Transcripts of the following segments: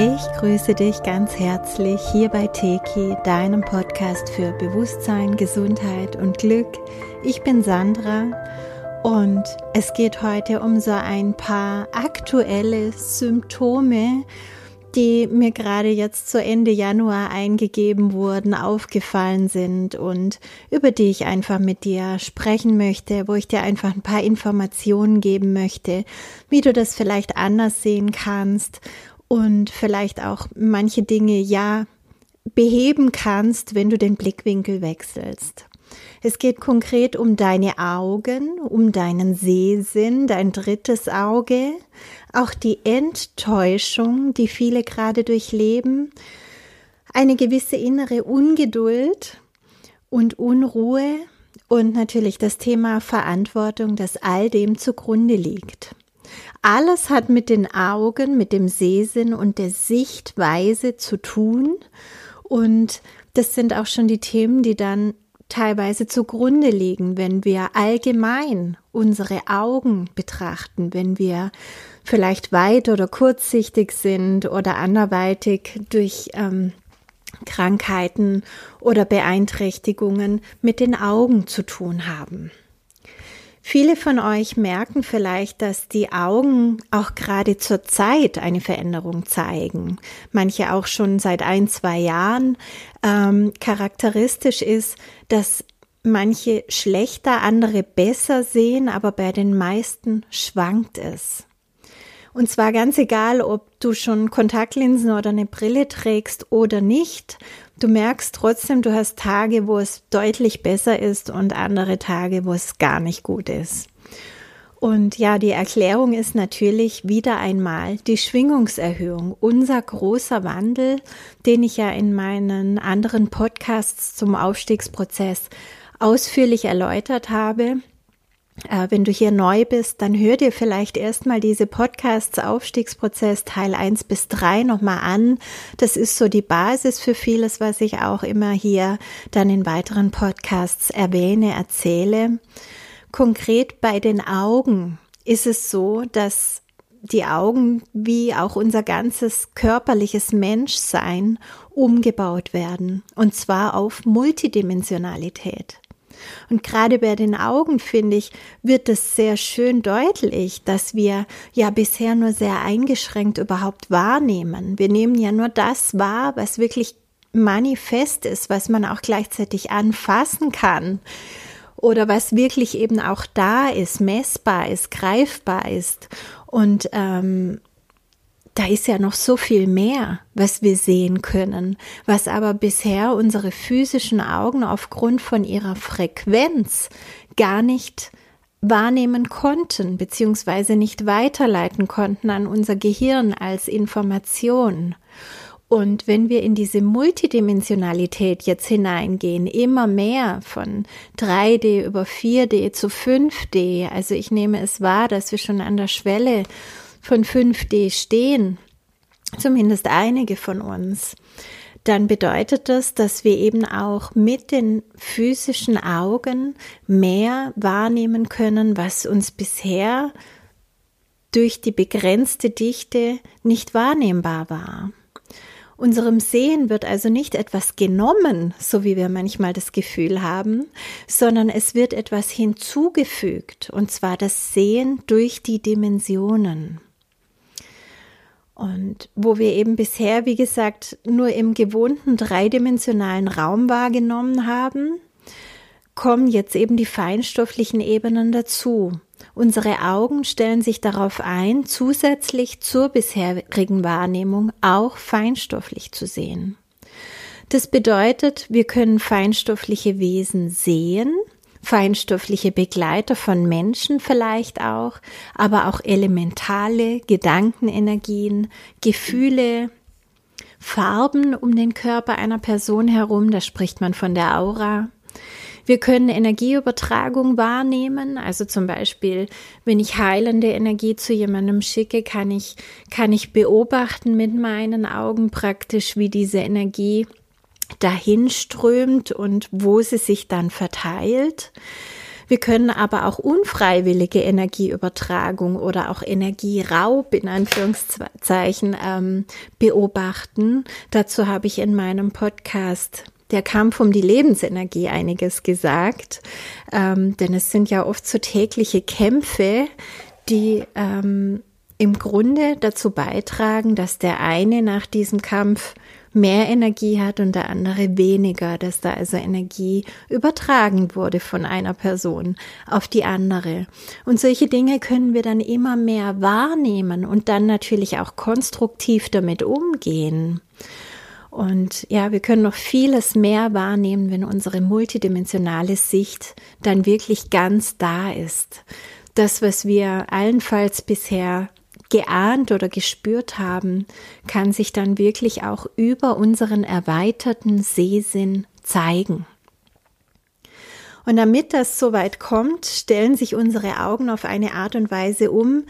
Ich grüße dich ganz herzlich hier bei Teki, deinem Podcast für Bewusstsein, Gesundheit und Glück. Ich bin Sandra und es geht heute um so ein paar aktuelle Symptome, die mir gerade jetzt zu Ende Januar eingegeben wurden, aufgefallen sind und über die ich einfach mit dir sprechen möchte, wo ich dir einfach ein paar Informationen geben möchte, wie du das vielleicht anders sehen kannst und vielleicht auch manche Dinge ja beheben kannst, wenn du den Blickwinkel wechselst. Es geht konkret um deine Augen, um deinen Sehsinn, dein drittes Auge, auch die Enttäuschung, die viele gerade durchleben, eine gewisse innere Ungeduld und Unruhe und natürlich das Thema Verantwortung, das all dem zugrunde liegt. Alles hat mit den Augen, mit dem Sehsinn und der Sichtweise zu tun. Und das sind auch schon die Themen, die dann teilweise zugrunde liegen, wenn wir allgemein unsere Augen betrachten, wenn wir vielleicht weit oder kurzsichtig sind oder anderweitig durch ähm, Krankheiten oder Beeinträchtigungen mit den Augen zu tun haben. Viele von euch merken vielleicht, dass die Augen auch gerade zur Zeit eine Veränderung zeigen. Manche auch schon seit ein, zwei Jahren. Ähm, charakteristisch ist, dass manche schlechter, andere besser sehen, aber bei den meisten schwankt es. Und zwar ganz egal, ob du schon Kontaktlinsen oder eine Brille trägst oder nicht. Du merkst trotzdem, du hast Tage, wo es deutlich besser ist und andere Tage, wo es gar nicht gut ist. Und ja, die Erklärung ist natürlich wieder einmal die Schwingungserhöhung, unser großer Wandel, den ich ja in meinen anderen Podcasts zum Aufstiegsprozess ausführlich erläutert habe. Äh, wenn du hier neu bist, dann hör dir vielleicht erstmal diese Podcasts Aufstiegsprozess Teil 1 bis 3 nochmal an. Das ist so die Basis für vieles, was ich auch immer hier dann in weiteren Podcasts erwähne, erzähle. Konkret bei den Augen ist es so, dass die Augen wie auch unser ganzes körperliches Menschsein umgebaut werden. Und zwar auf Multidimensionalität. Und gerade bei den Augen, finde ich, wird es sehr schön deutlich, dass wir ja bisher nur sehr eingeschränkt überhaupt wahrnehmen. Wir nehmen ja nur das wahr, was wirklich manifest ist, was man auch gleichzeitig anfassen kann oder was wirklich eben auch da ist, messbar ist, greifbar ist. Und ähm, da ist ja noch so viel mehr, was wir sehen können, was aber bisher unsere physischen Augen aufgrund von ihrer Frequenz gar nicht wahrnehmen konnten, beziehungsweise nicht weiterleiten konnten an unser Gehirn als Information. Und wenn wir in diese Multidimensionalität jetzt hineingehen, immer mehr von 3D über 4D zu 5D, also ich nehme es wahr, dass wir schon an der Schwelle von 5D stehen, zumindest einige von uns, dann bedeutet das, dass wir eben auch mit den physischen Augen mehr wahrnehmen können, was uns bisher durch die begrenzte Dichte nicht wahrnehmbar war. Unserem Sehen wird also nicht etwas genommen, so wie wir manchmal das Gefühl haben, sondern es wird etwas hinzugefügt, und zwar das Sehen durch die Dimensionen. Und wo wir eben bisher, wie gesagt, nur im gewohnten dreidimensionalen Raum wahrgenommen haben, kommen jetzt eben die feinstofflichen Ebenen dazu. Unsere Augen stellen sich darauf ein, zusätzlich zur bisherigen Wahrnehmung auch feinstofflich zu sehen. Das bedeutet, wir können feinstoffliche Wesen sehen, feinstoffliche Begleiter von Menschen vielleicht auch, aber auch elementale Gedankenenergien, Gefühle, Farben um den Körper einer Person herum, da spricht man von der Aura. Wir können Energieübertragung wahrnehmen, also zum Beispiel, wenn ich heilende Energie zu jemandem schicke, kann ich, kann ich beobachten mit meinen Augen praktisch, wie diese Energie dahin strömt und wo sie sich dann verteilt. Wir können aber auch unfreiwillige Energieübertragung oder auch Energieraub in Anführungszeichen ähm, beobachten. Dazu habe ich in meinem Podcast der Kampf um die Lebensenergie einiges gesagt, ähm, denn es sind ja oft so tägliche Kämpfe, die ähm, im Grunde dazu beitragen, dass der eine nach diesem Kampf mehr Energie hat und der andere weniger, dass da also Energie übertragen wurde von einer Person auf die andere. Und solche Dinge können wir dann immer mehr wahrnehmen und dann natürlich auch konstruktiv damit umgehen. Und ja, wir können noch vieles mehr wahrnehmen, wenn unsere multidimensionale Sicht dann wirklich ganz da ist. Das, was wir allenfalls bisher geahnt oder gespürt haben, kann sich dann wirklich auch über unseren erweiterten Sehsinn zeigen. Und damit das soweit kommt, stellen sich unsere Augen auf eine Art und Weise um.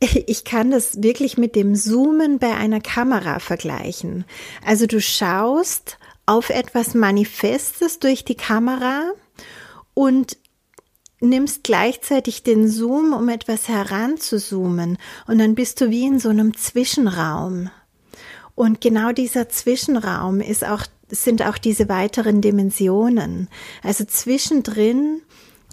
Ich kann das wirklich mit dem Zoomen bei einer Kamera vergleichen. Also du schaust auf etwas Manifestes durch die Kamera und nimmst gleichzeitig den Zoom, um etwas heranzuzoomen und dann bist du wie in so einem Zwischenraum. Und genau dieser Zwischenraum ist auch, sind auch diese weiteren Dimensionen. Also zwischendrin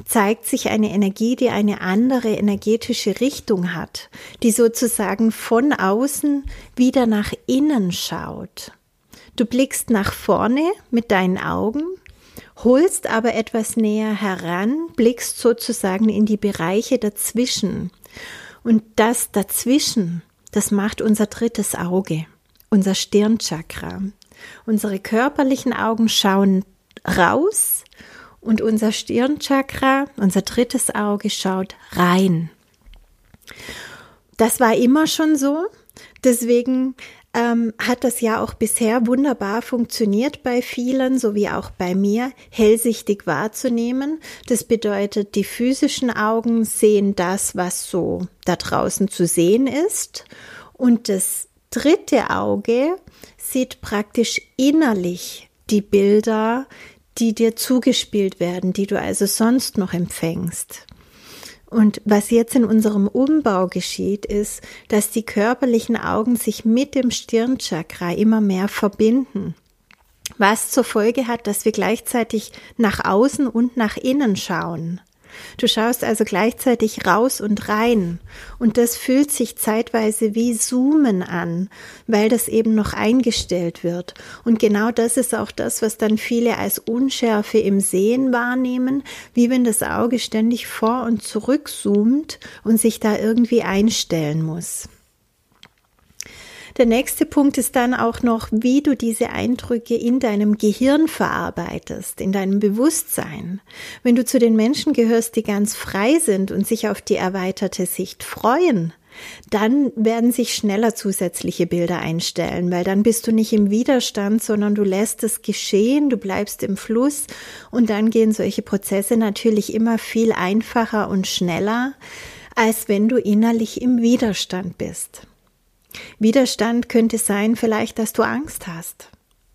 zeigt sich eine Energie, die eine andere energetische Richtung hat, die sozusagen von außen wieder nach innen schaut. Du blickst nach vorne mit deinen Augen holst aber etwas näher heran, blickst sozusagen in die Bereiche dazwischen. Und das dazwischen, das macht unser drittes Auge, unser Stirnchakra. Unsere körperlichen Augen schauen raus und unser Stirnchakra, unser drittes Auge schaut rein. Das war immer schon so. Deswegen ähm, hat das ja auch bisher wunderbar funktioniert bei vielen, so wie auch bei mir, hellsichtig wahrzunehmen. Das bedeutet, die physischen Augen sehen das, was so da draußen zu sehen ist. Und das dritte Auge sieht praktisch innerlich die Bilder, die dir zugespielt werden, die du also sonst noch empfängst. Und was jetzt in unserem Umbau geschieht, ist, dass die körperlichen Augen sich mit dem Stirnchakra immer mehr verbinden. Was zur Folge hat, dass wir gleichzeitig nach außen und nach innen schauen. Du schaust also gleichzeitig raus und rein und das fühlt sich zeitweise wie Zoomen an, weil das eben noch eingestellt wird. Und genau das ist auch das, was dann viele als Unschärfe im Sehen wahrnehmen, wie wenn das Auge ständig vor und zurück zoomt und sich da irgendwie einstellen muss. Der nächste Punkt ist dann auch noch, wie du diese Eindrücke in deinem Gehirn verarbeitest, in deinem Bewusstsein. Wenn du zu den Menschen gehörst, die ganz frei sind und sich auf die erweiterte Sicht freuen, dann werden sich schneller zusätzliche Bilder einstellen, weil dann bist du nicht im Widerstand, sondern du lässt es geschehen, du bleibst im Fluss und dann gehen solche Prozesse natürlich immer viel einfacher und schneller, als wenn du innerlich im Widerstand bist. Widerstand könnte sein, vielleicht, dass du Angst hast,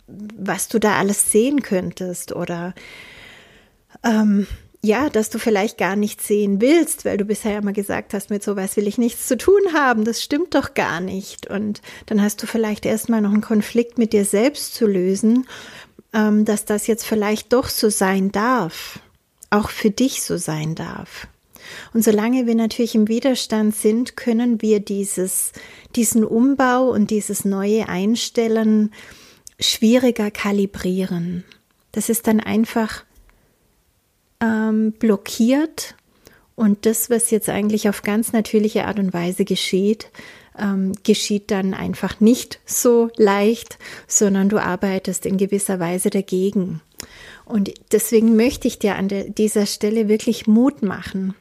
was du da alles sehen könntest oder ähm, ja, dass du vielleicht gar nicht sehen willst, weil du bisher immer gesagt hast, mit sowas will ich nichts zu tun haben, das stimmt doch gar nicht. Und dann hast du vielleicht erstmal noch einen Konflikt mit dir selbst zu lösen, ähm, dass das jetzt vielleicht doch so sein darf, auch für dich so sein darf. Und solange wir natürlich im Widerstand sind, können wir dieses, diesen Umbau und dieses neue Einstellen schwieriger kalibrieren. Das ist dann einfach ähm, blockiert und das, was jetzt eigentlich auf ganz natürliche Art und Weise geschieht, ähm, geschieht dann einfach nicht so leicht, sondern du arbeitest in gewisser Weise dagegen. Und deswegen möchte ich dir an dieser Stelle wirklich Mut machen.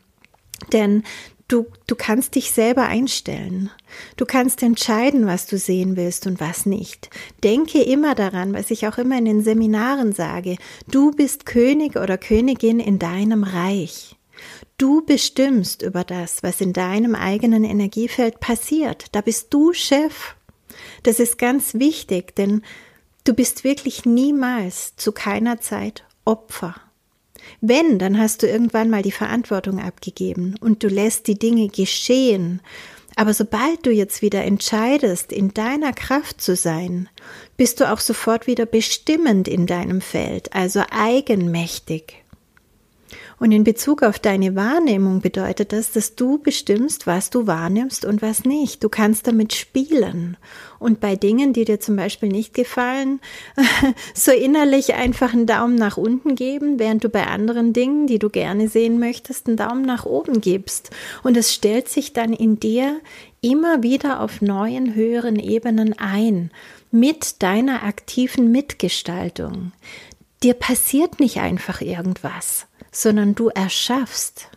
Denn du, du kannst dich selber einstellen. Du kannst entscheiden, was du sehen willst und was nicht. Denke immer daran, was ich auch immer in den Seminaren sage. Du bist König oder Königin in deinem Reich. Du bestimmst über das, was in deinem eigenen Energiefeld passiert. Da bist du Chef. Das ist ganz wichtig, denn du bist wirklich niemals zu keiner Zeit Opfer. Wenn, dann hast du irgendwann mal die Verantwortung abgegeben und du lässt die Dinge geschehen. Aber sobald du jetzt wieder entscheidest, in deiner Kraft zu sein, bist du auch sofort wieder bestimmend in deinem Feld, also eigenmächtig. Und in Bezug auf deine Wahrnehmung bedeutet das, dass du bestimmst, was du wahrnimmst und was nicht. Du kannst damit spielen. Und bei Dingen, die dir zum Beispiel nicht gefallen, so innerlich einfach einen Daumen nach unten geben, während du bei anderen Dingen, die du gerne sehen möchtest, einen Daumen nach oben gibst. Und es stellt sich dann in dir immer wieder auf neuen, höheren Ebenen ein mit deiner aktiven Mitgestaltung. Dir passiert nicht einfach irgendwas sondern du erschaffst.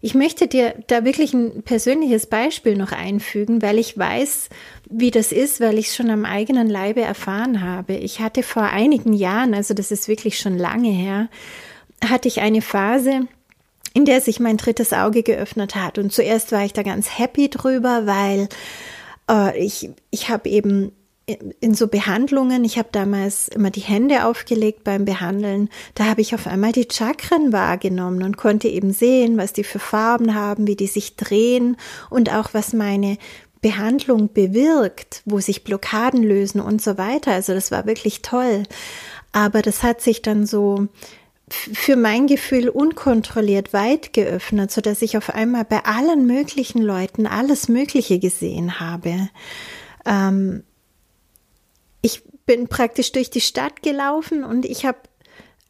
Ich möchte dir da wirklich ein persönliches Beispiel noch einfügen, weil ich weiß, wie das ist, weil ich es schon am eigenen Leibe erfahren habe. Ich hatte vor einigen Jahren, also das ist wirklich schon lange her, hatte ich eine Phase, in der sich mein drittes Auge geöffnet hat. Und zuerst war ich da ganz happy drüber, weil äh, ich, ich habe eben in so Behandlungen, ich habe damals immer die Hände aufgelegt beim Behandeln, da habe ich auf einmal die Chakren wahrgenommen und konnte eben sehen, was die für Farben haben, wie die sich drehen und auch was meine Behandlung bewirkt, wo sich Blockaden lösen und so weiter. Also das war wirklich toll. Aber das hat sich dann so für mein Gefühl unkontrolliert weit geöffnet, so dass ich auf einmal bei allen möglichen Leuten alles Mögliche gesehen habe. Ähm, ich bin praktisch durch die Stadt gelaufen und ich habe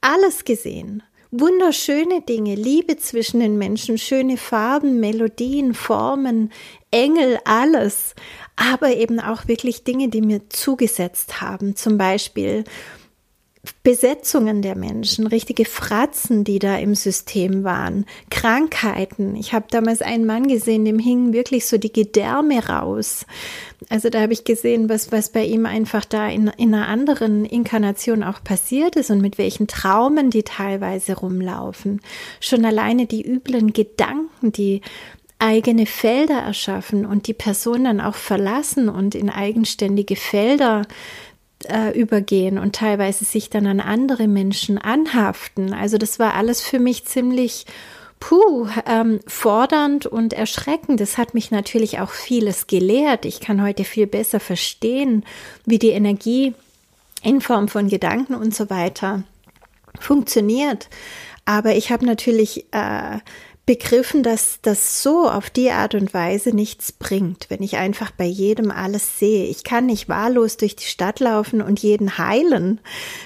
alles gesehen. Wunderschöne Dinge, Liebe zwischen den Menschen, schöne Farben, Melodien, Formen, Engel, alles. Aber eben auch wirklich Dinge, die mir zugesetzt haben. Zum Beispiel Besetzungen der Menschen, richtige Fratzen, die da im System waren, Krankheiten. Ich habe damals einen Mann gesehen, dem hingen wirklich so die Gedärme raus. Also da habe ich gesehen, was, was bei ihm einfach da in, in einer anderen Inkarnation auch passiert ist und mit welchen Traumen die teilweise rumlaufen. Schon alleine die üblen Gedanken, die eigene Felder erschaffen und die Person dann auch verlassen und in eigenständige Felder äh, übergehen und teilweise sich dann an andere Menschen anhaften. Also das war alles für mich ziemlich puh, ähm, fordernd und erschreckend. Das hat mich natürlich auch vieles gelehrt. Ich kann heute viel besser verstehen, wie die Energie in Form von Gedanken und so weiter funktioniert. Aber ich habe natürlich äh, begriffen, dass das so auf die Art und Weise nichts bringt, wenn ich einfach bei jedem alles sehe. Ich kann nicht wahllos durch die Stadt laufen und jeden heilen.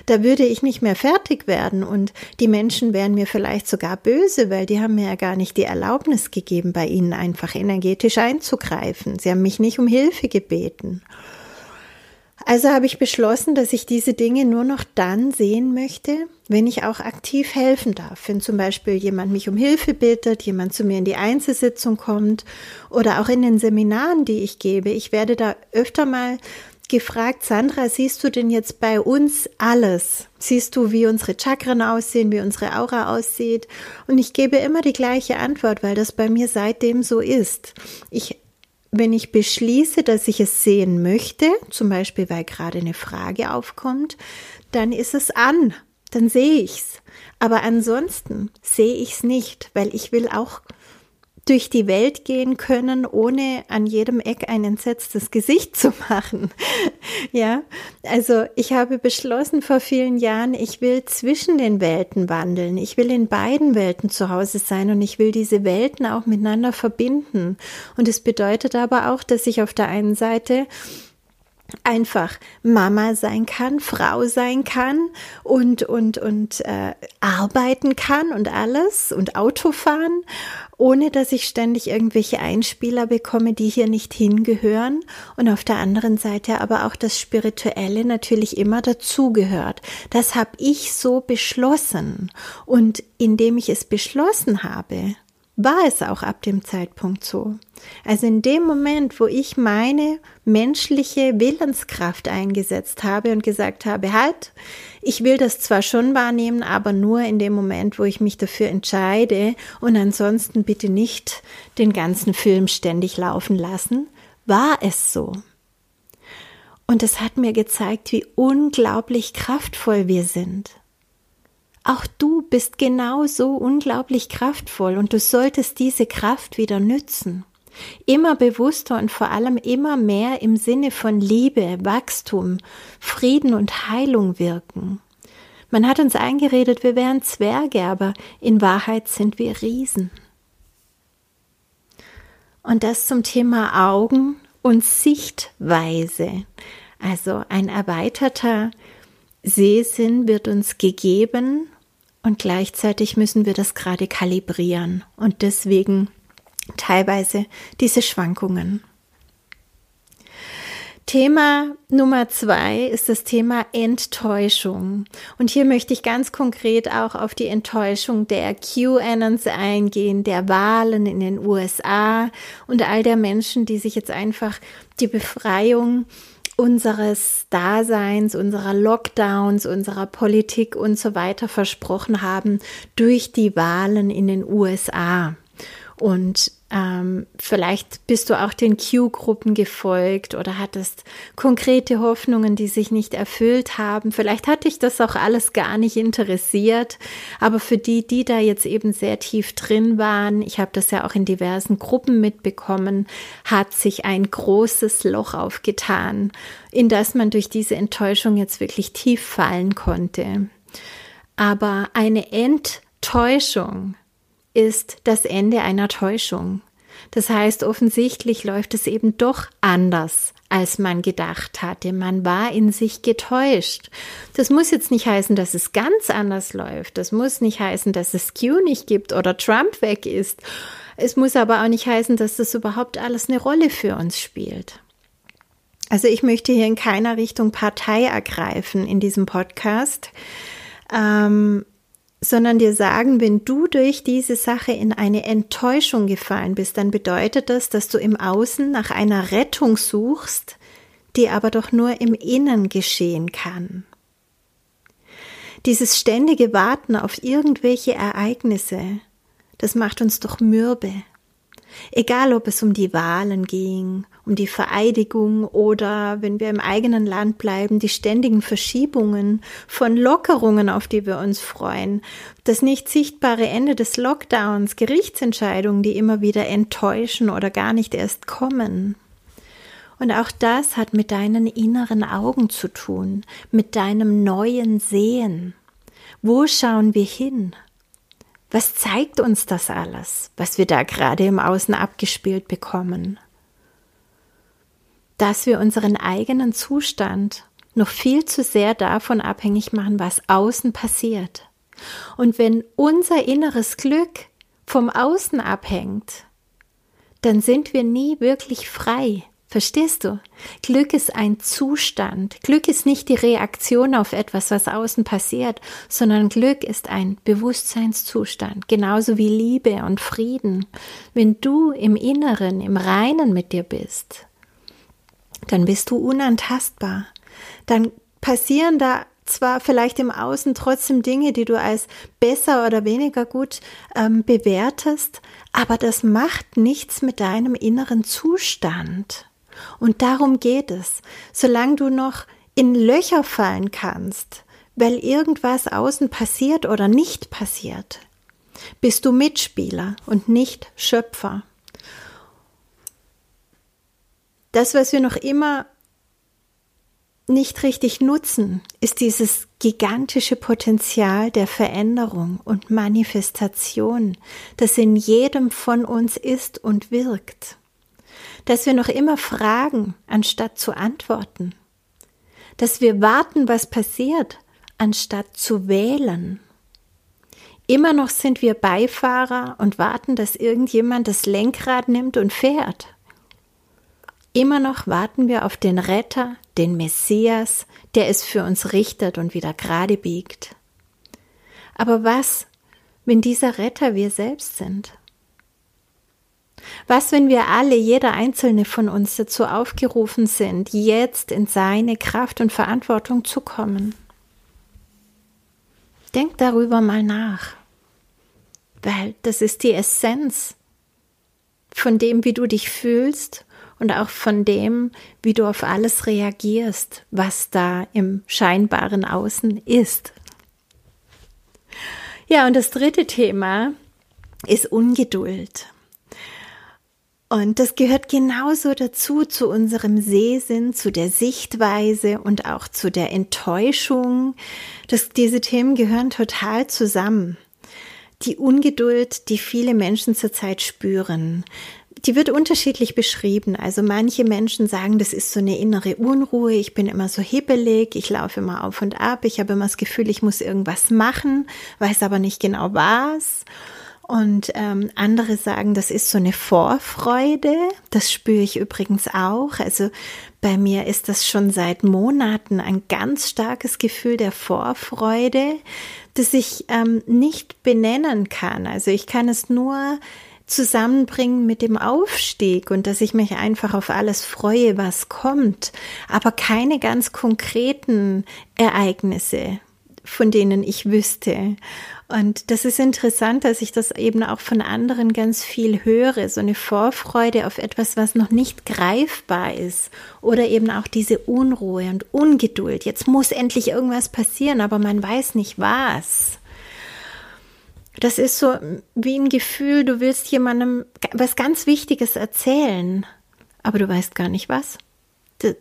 Da würde ich nicht mehr fertig werden und die Menschen wären mir vielleicht sogar böse, weil die haben mir ja gar nicht die Erlaubnis gegeben, bei ihnen einfach energetisch einzugreifen. Sie haben mich nicht um Hilfe gebeten. Also habe ich beschlossen, dass ich diese Dinge nur noch dann sehen möchte, wenn ich auch aktiv helfen darf. Wenn zum Beispiel jemand mich um Hilfe bittet, jemand zu mir in die Einzelsitzung kommt oder auch in den Seminaren, die ich gebe. Ich werde da öfter mal gefragt, Sandra, siehst du denn jetzt bei uns alles? Siehst du, wie unsere Chakren aussehen, wie unsere Aura aussieht? Und ich gebe immer die gleiche Antwort, weil das bei mir seitdem so ist. Ich wenn ich beschließe, dass ich es sehen möchte, zum Beispiel weil gerade eine Frage aufkommt, dann ist es an, dann sehe ich's. Aber ansonsten sehe ich's nicht, weil ich will auch durch die Welt gehen können, ohne an jedem Eck ein entsetztes Gesicht zu machen. ja, also ich habe beschlossen vor vielen Jahren, ich will zwischen den Welten wandeln. Ich will in beiden Welten zu Hause sein und ich will diese Welten auch miteinander verbinden. Und es bedeutet aber auch, dass ich auf der einen Seite einfach Mama sein kann, Frau sein kann und und und äh, arbeiten kann und alles und Auto fahren, ohne dass ich ständig irgendwelche Einspieler bekomme, die hier nicht hingehören und auf der anderen Seite aber auch das Spirituelle natürlich immer dazugehört. Das habe ich so beschlossen und indem ich es beschlossen habe, war es auch ab dem Zeitpunkt so. Also in dem Moment, wo ich meine menschliche Willenskraft eingesetzt habe und gesagt habe, halt, ich will das zwar schon wahrnehmen, aber nur in dem Moment, wo ich mich dafür entscheide und ansonsten bitte nicht den ganzen Film ständig laufen lassen, war es so. Und es hat mir gezeigt, wie unglaublich kraftvoll wir sind. Auch du bist genauso unglaublich kraftvoll und du solltest diese Kraft wieder nützen. Immer bewusster und vor allem immer mehr im Sinne von Liebe, Wachstum, Frieden und Heilung wirken. Man hat uns eingeredet, wir wären Zwerge, aber in Wahrheit sind wir Riesen. Und das zum Thema Augen und Sichtweise. Also ein erweiterter Sehsinn wird uns gegeben und gleichzeitig müssen wir das gerade kalibrieren und deswegen teilweise diese Schwankungen. Thema Nummer zwei ist das Thema Enttäuschung. Und hier möchte ich ganz konkret auch auf die Enttäuschung der QAnons eingehen, der Wahlen in den USA und all der Menschen, die sich jetzt einfach die Befreiung unseres Daseins, unserer Lockdowns, unserer Politik und so weiter versprochen haben durch die Wahlen in den USA. Und ähm, vielleicht bist du auch den Q-Gruppen gefolgt oder hattest konkrete Hoffnungen, die sich nicht erfüllt haben. Vielleicht hat dich das auch alles gar nicht interessiert. Aber für die, die da jetzt eben sehr tief drin waren, ich habe das ja auch in diversen Gruppen mitbekommen, hat sich ein großes Loch aufgetan, in das man durch diese Enttäuschung jetzt wirklich tief fallen konnte. Aber eine Enttäuschung ist das Ende einer Täuschung. Das heißt, offensichtlich läuft es eben doch anders, als man gedacht hatte. Man war in sich getäuscht. Das muss jetzt nicht heißen, dass es ganz anders läuft. Das muss nicht heißen, dass es Q nicht gibt oder Trump weg ist. Es muss aber auch nicht heißen, dass das überhaupt alles eine Rolle für uns spielt. Also ich möchte hier in keiner Richtung Partei ergreifen in diesem Podcast. Ähm, sondern dir sagen, wenn du durch diese Sache in eine Enttäuschung gefallen bist, dann bedeutet das, dass du im Außen nach einer Rettung suchst, die aber doch nur im Innen geschehen kann. Dieses ständige Warten auf irgendwelche Ereignisse, das macht uns doch mürbe. Egal, ob es um die Wahlen ging, um die Vereidigung oder, wenn wir im eigenen Land bleiben, die ständigen Verschiebungen von Lockerungen, auf die wir uns freuen, das nicht sichtbare Ende des Lockdowns, Gerichtsentscheidungen, die immer wieder enttäuschen oder gar nicht erst kommen. Und auch das hat mit deinen inneren Augen zu tun, mit deinem neuen Sehen. Wo schauen wir hin? Was zeigt uns das alles, was wir da gerade im Außen abgespielt bekommen? Dass wir unseren eigenen Zustand noch viel zu sehr davon abhängig machen, was außen passiert. Und wenn unser inneres Glück vom Außen abhängt, dann sind wir nie wirklich frei. Verstehst du? Glück ist ein Zustand. Glück ist nicht die Reaktion auf etwas, was außen passiert, sondern Glück ist ein Bewusstseinszustand, genauso wie Liebe und Frieden. Wenn du im Inneren, im Reinen mit dir bist, dann bist du unantastbar. Dann passieren da zwar vielleicht im Außen trotzdem Dinge, die du als besser oder weniger gut ähm, bewertest, aber das macht nichts mit deinem inneren Zustand. Und darum geht es. Solange du noch in Löcher fallen kannst, weil irgendwas außen passiert oder nicht passiert, bist du Mitspieler und nicht Schöpfer. Das, was wir noch immer nicht richtig nutzen, ist dieses gigantische Potenzial der Veränderung und Manifestation, das in jedem von uns ist und wirkt dass wir noch immer fragen, anstatt zu antworten, dass wir warten, was passiert, anstatt zu wählen. Immer noch sind wir Beifahrer und warten, dass irgendjemand das Lenkrad nimmt und fährt. Immer noch warten wir auf den Retter, den Messias, der es für uns richtet und wieder gerade biegt. Aber was, wenn dieser Retter wir selbst sind? Was, wenn wir alle, jeder einzelne von uns dazu aufgerufen sind, jetzt in seine Kraft und Verantwortung zu kommen? Denk darüber mal nach, weil das ist die Essenz von dem, wie du dich fühlst und auch von dem, wie du auf alles reagierst, was da im scheinbaren Außen ist. Ja, und das dritte Thema ist Ungeduld. Und das gehört genauso dazu, zu unserem Sehsinn, zu der Sichtweise und auch zu der Enttäuschung. Das, diese Themen gehören total zusammen. Die Ungeduld, die viele Menschen zurzeit spüren, die wird unterschiedlich beschrieben. Also manche Menschen sagen, das ist so eine innere Unruhe, ich bin immer so hibbelig, ich laufe immer auf und ab, ich habe immer das Gefühl, ich muss irgendwas machen, weiß aber nicht genau was. Und ähm, andere sagen, das ist so eine Vorfreude. Das spüre ich übrigens auch. Also bei mir ist das schon seit Monaten ein ganz starkes Gefühl der Vorfreude, das ich ähm, nicht benennen kann. Also ich kann es nur zusammenbringen mit dem Aufstieg und dass ich mich einfach auf alles freue, was kommt, aber keine ganz konkreten Ereignisse, von denen ich wüsste. Und das ist interessant, dass ich das eben auch von anderen ganz viel höre, so eine Vorfreude auf etwas, was noch nicht greifbar ist oder eben auch diese Unruhe und Ungeduld. Jetzt muss endlich irgendwas passieren, aber man weiß nicht was. Das ist so wie ein Gefühl, du willst jemandem was ganz Wichtiges erzählen, aber du weißt gar nicht was.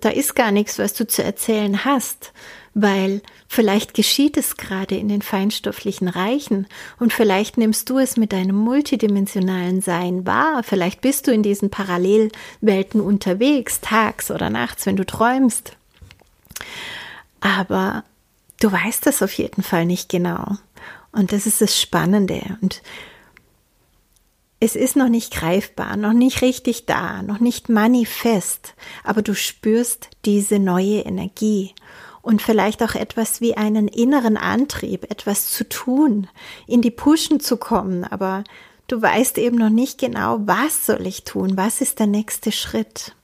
Da ist gar nichts, was du zu erzählen hast weil vielleicht geschieht es gerade in den feinstofflichen Reichen und vielleicht nimmst du es mit deinem multidimensionalen Sein wahr, vielleicht bist du in diesen Parallelwelten unterwegs, tags oder nachts, wenn du träumst. Aber du weißt das auf jeden Fall nicht genau. Und das ist das Spannende. Und es ist noch nicht greifbar, noch nicht richtig da, noch nicht manifest, aber du spürst diese neue Energie und vielleicht auch etwas wie einen inneren Antrieb, etwas zu tun, in die Pushen zu kommen, aber du weißt eben noch nicht genau, was soll ich tun, was ist der nächste Schritt.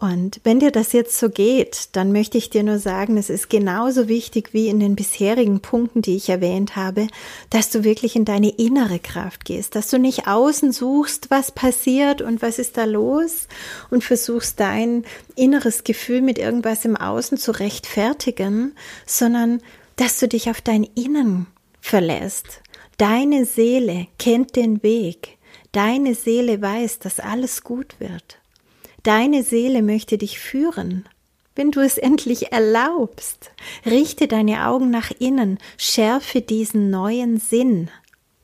Und wenn dir das jetzt so geht, dann möchte ich dir nur sagen, es ist genauso wichtig wie in den bisherigen Punkten, die ich erwähnt habe, dass du wirklich in deine innere Kraft gehst, dass du nicht außen suchst, was passiert und was ist da los und versuchst dein inneres Gefühl mit irgendwas im Außen zu rechtfertigen, sondern dass du dich auf dein Innen verlässt. Deine Seele kennt den Weg. Deine Seele weiß, dass alles gut wird. Deine Seele möchte dich führen. Wenn du es endlich erlaubst, richte deine Augen nach innen, schärfe diesen neuen Sinn,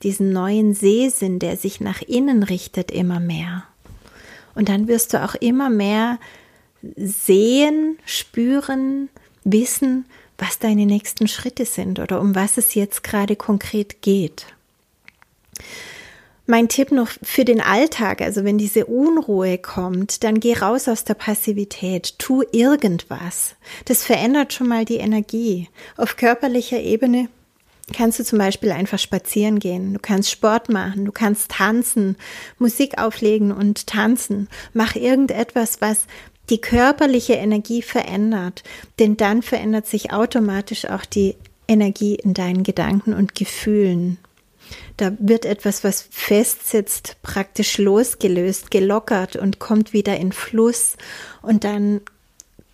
diesen neuen Sehsinn, der sich nach innen richtet, immer mehr. Und dann wirst du auch immer mehr sehen, spüren, wissen, was deine nächsten Schritte sind oder um was es jetzt gerade konkret geht. Mein Tipp noch für den Alltag, also wenn diese Unruhe kommt, dann geh raus aus der Passivität, tu irgendwas. Das verändert schon mal die Energie. Auf körperlicher Ebene kannst du zum Beispiel einfach spazieren gehen, du kannst Sport machen, du kannst tanzen, Musik auflegen und tanzen. Mach irgendetwas, was die körperliche Energie verändert, denn dann verändert sich automatisch auch die Energie in deinen Gedanken und Gefühlen. Da wird etwas, was festsitzt, praktisch losgelöst, gelockert und kommt wieder in Fluss. Und dann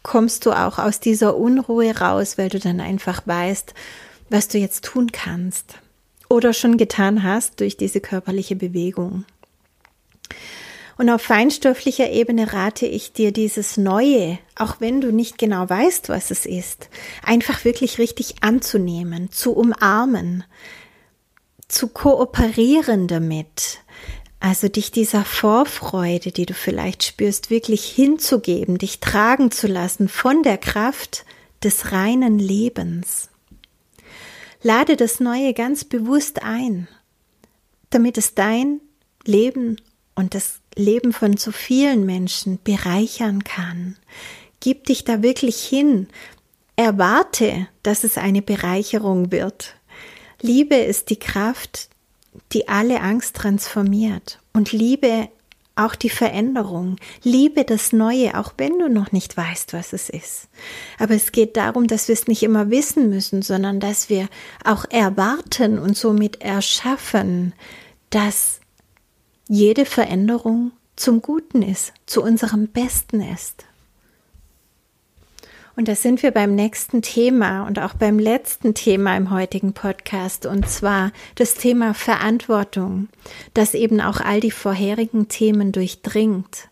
kommst du auch aus dieser Unruhe raus, weil du dann einfach weißt, was du jetzt tun kannst oder schon getan hast durch diese körperliche Bewegung. Und auf feinstofflicher Ebene rate ich dir dieses Neue, auch wenn du nicht genau weißt, was es ist, einfach wirklich richtig anzunehmen, zu umarmen, zu kooperieren damit. Also dich dieser Vorfreude, die du vielleicht spürst, wirklich hinzugeben, dich tragen zu lassen von der Kraft des reinen Lebens. Lade das Neue ganz bewusst ein, damit es dein Leben und das Leben von so vielen Menschen bereichern kann. Gib dich da wirklich hin. Erwarte, dass es eine Bereicherung wird. Liebe ist die Kraft, die alle Angst transformiert. Und Liebe auch die Veränderung. Liebe das Neue, auch wenn du noch nicht weißt, was es ist. Aber es geht darum, dass wir es nicht immer wissen müssen, sondern dass wir auch erwarten und somit erschaffen, dass jede Veränderung zum Guten ist, zu unserem Besten ist. Und da sind wir beim nächsten Thema und auch beim letzten Thema im heutigen Podcast, und zwar das Thema Verantwortung, das eben auch all die vorherigen Themen durchdringt.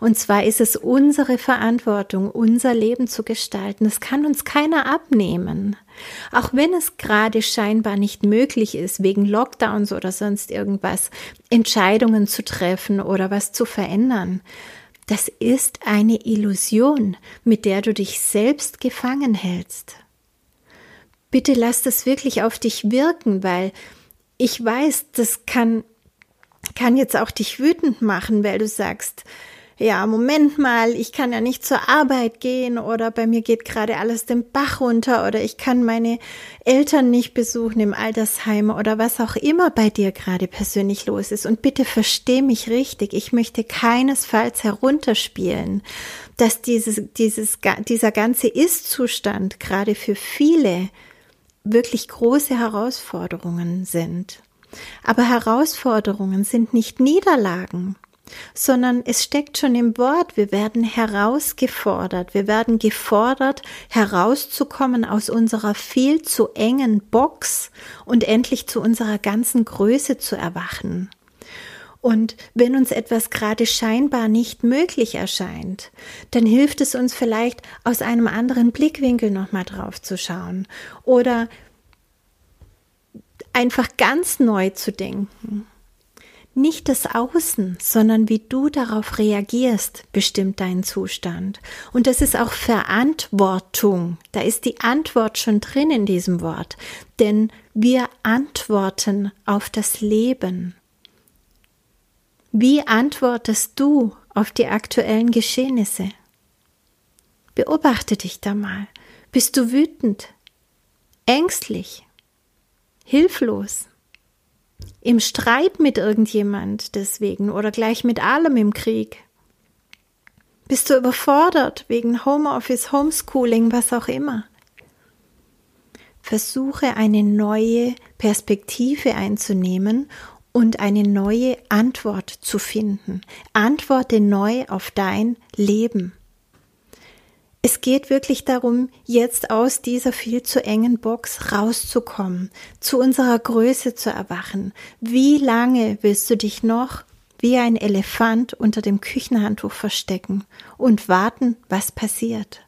Und zwar ist es unsere Verantwortung, unser Leben zu gestalten. Das kann uns keiner abnehmen. Auch wenn es gerade scheinbar nicht möglich ist, wegen Lockdowns oder sonst irgendwas, Entscheidungen zu treffen oder was zu verändern. Das ist eine Illusion, mit der du dich selbst gefangen hältst. Bitte lass das wirklich auf dich wirken, weil ich weiß, das kann, kann jetzt auch dich wütend machen, weil du sagst, ja, Moment mal, ich kann ja nicht zur Arbeit gehen oder bei mir geht gerade alles den Bach runter oder ich kann meine Eltern nicht besuchen im Altersheim oder was auch immer bei dir gerade persönlich los ist. Und bitte versteh mich richtig, ich möchte keinesfalls herunterspielen, dass dieses, dieses, dieser ganze Ist-Zustand gerade für viele wirklich große Herausforderungen sind. Aber Herausforderungen sind nicht Niederlagen sondern es steckt schon im Wort, wir werden herausgefordert, wir werden gefordert, herauszukommen aus unserer viel zu engen Box und endlich zu unserer ganzen Größe zu erwachen. Und wenn uns etwas gerade scheinbar nicht möglich erscheint, dann hilft es uns vielleicht aus einem anderen Blickwinkel nochmal drauf zu schauen oder einfach ganz neu zu denken. Nicht das Außen, sondern wie du darauf reagierst, bestimmt deinen Zustand. Und das ist auch Verantwortung. Da ist die Antwort schon drin in diesem Wort. Denn wir antworten auf das Leben. Wie antwortest du auf die aktuellen Geschehnisse? Beobachte dich da mal. Bist du wütend, ängstlich, hilflos? Im Streit mit irgendjemand deswegen oder gleich mit allem im Krieg? Bist du überfordert wegen Homeoffice, Homeschooling, was auch immer? Versuche eine neue Perspektive einzunehmen und eine neue Antwort zu finden. Antworte neu auf dein Leben. Es geht wirklich darum, jetzt aus dieser viel zu engen Box rauszukommen, zu unserer Größe zu erwachen. Wie lange willst du dich noch wie ein Elefant unter dem Küchenhandtuch verstecken und warten, was passiert?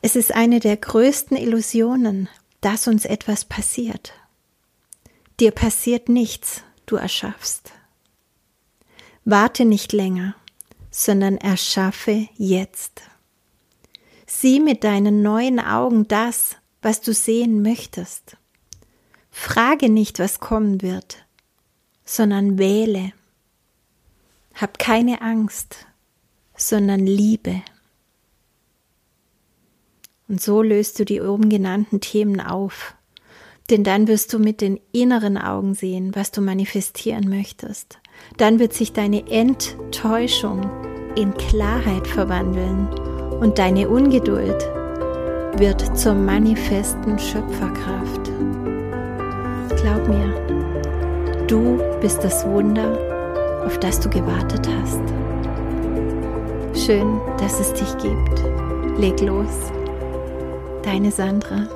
Es ist eine der größten Illusionen, dass uns etwas passiert. Dir passiert nichts, du erschaffst. Warte nicht länger sondern erschaffe jetzt. Sieh mit deinen neuen Augen das, was du sehen möchtest. Frage nicht, was kommen wird, sondern wähle. Hab keine Angst, sondern Liebe. Und so löst du die oben genannten Themen auf. Denn dann wirst du mit den inneren Augen sehen, was du manifestieren möchtest. Dann wird sich deine Enttäuschung in Klarheit verwandeln und deine Ungeduld wird zur manifesten Schöpferkraft. Glaub mir, du bist das Wunder, auf das du gewartet hast. Schön, dass es dich gibt. Leg los. Deine Sandra.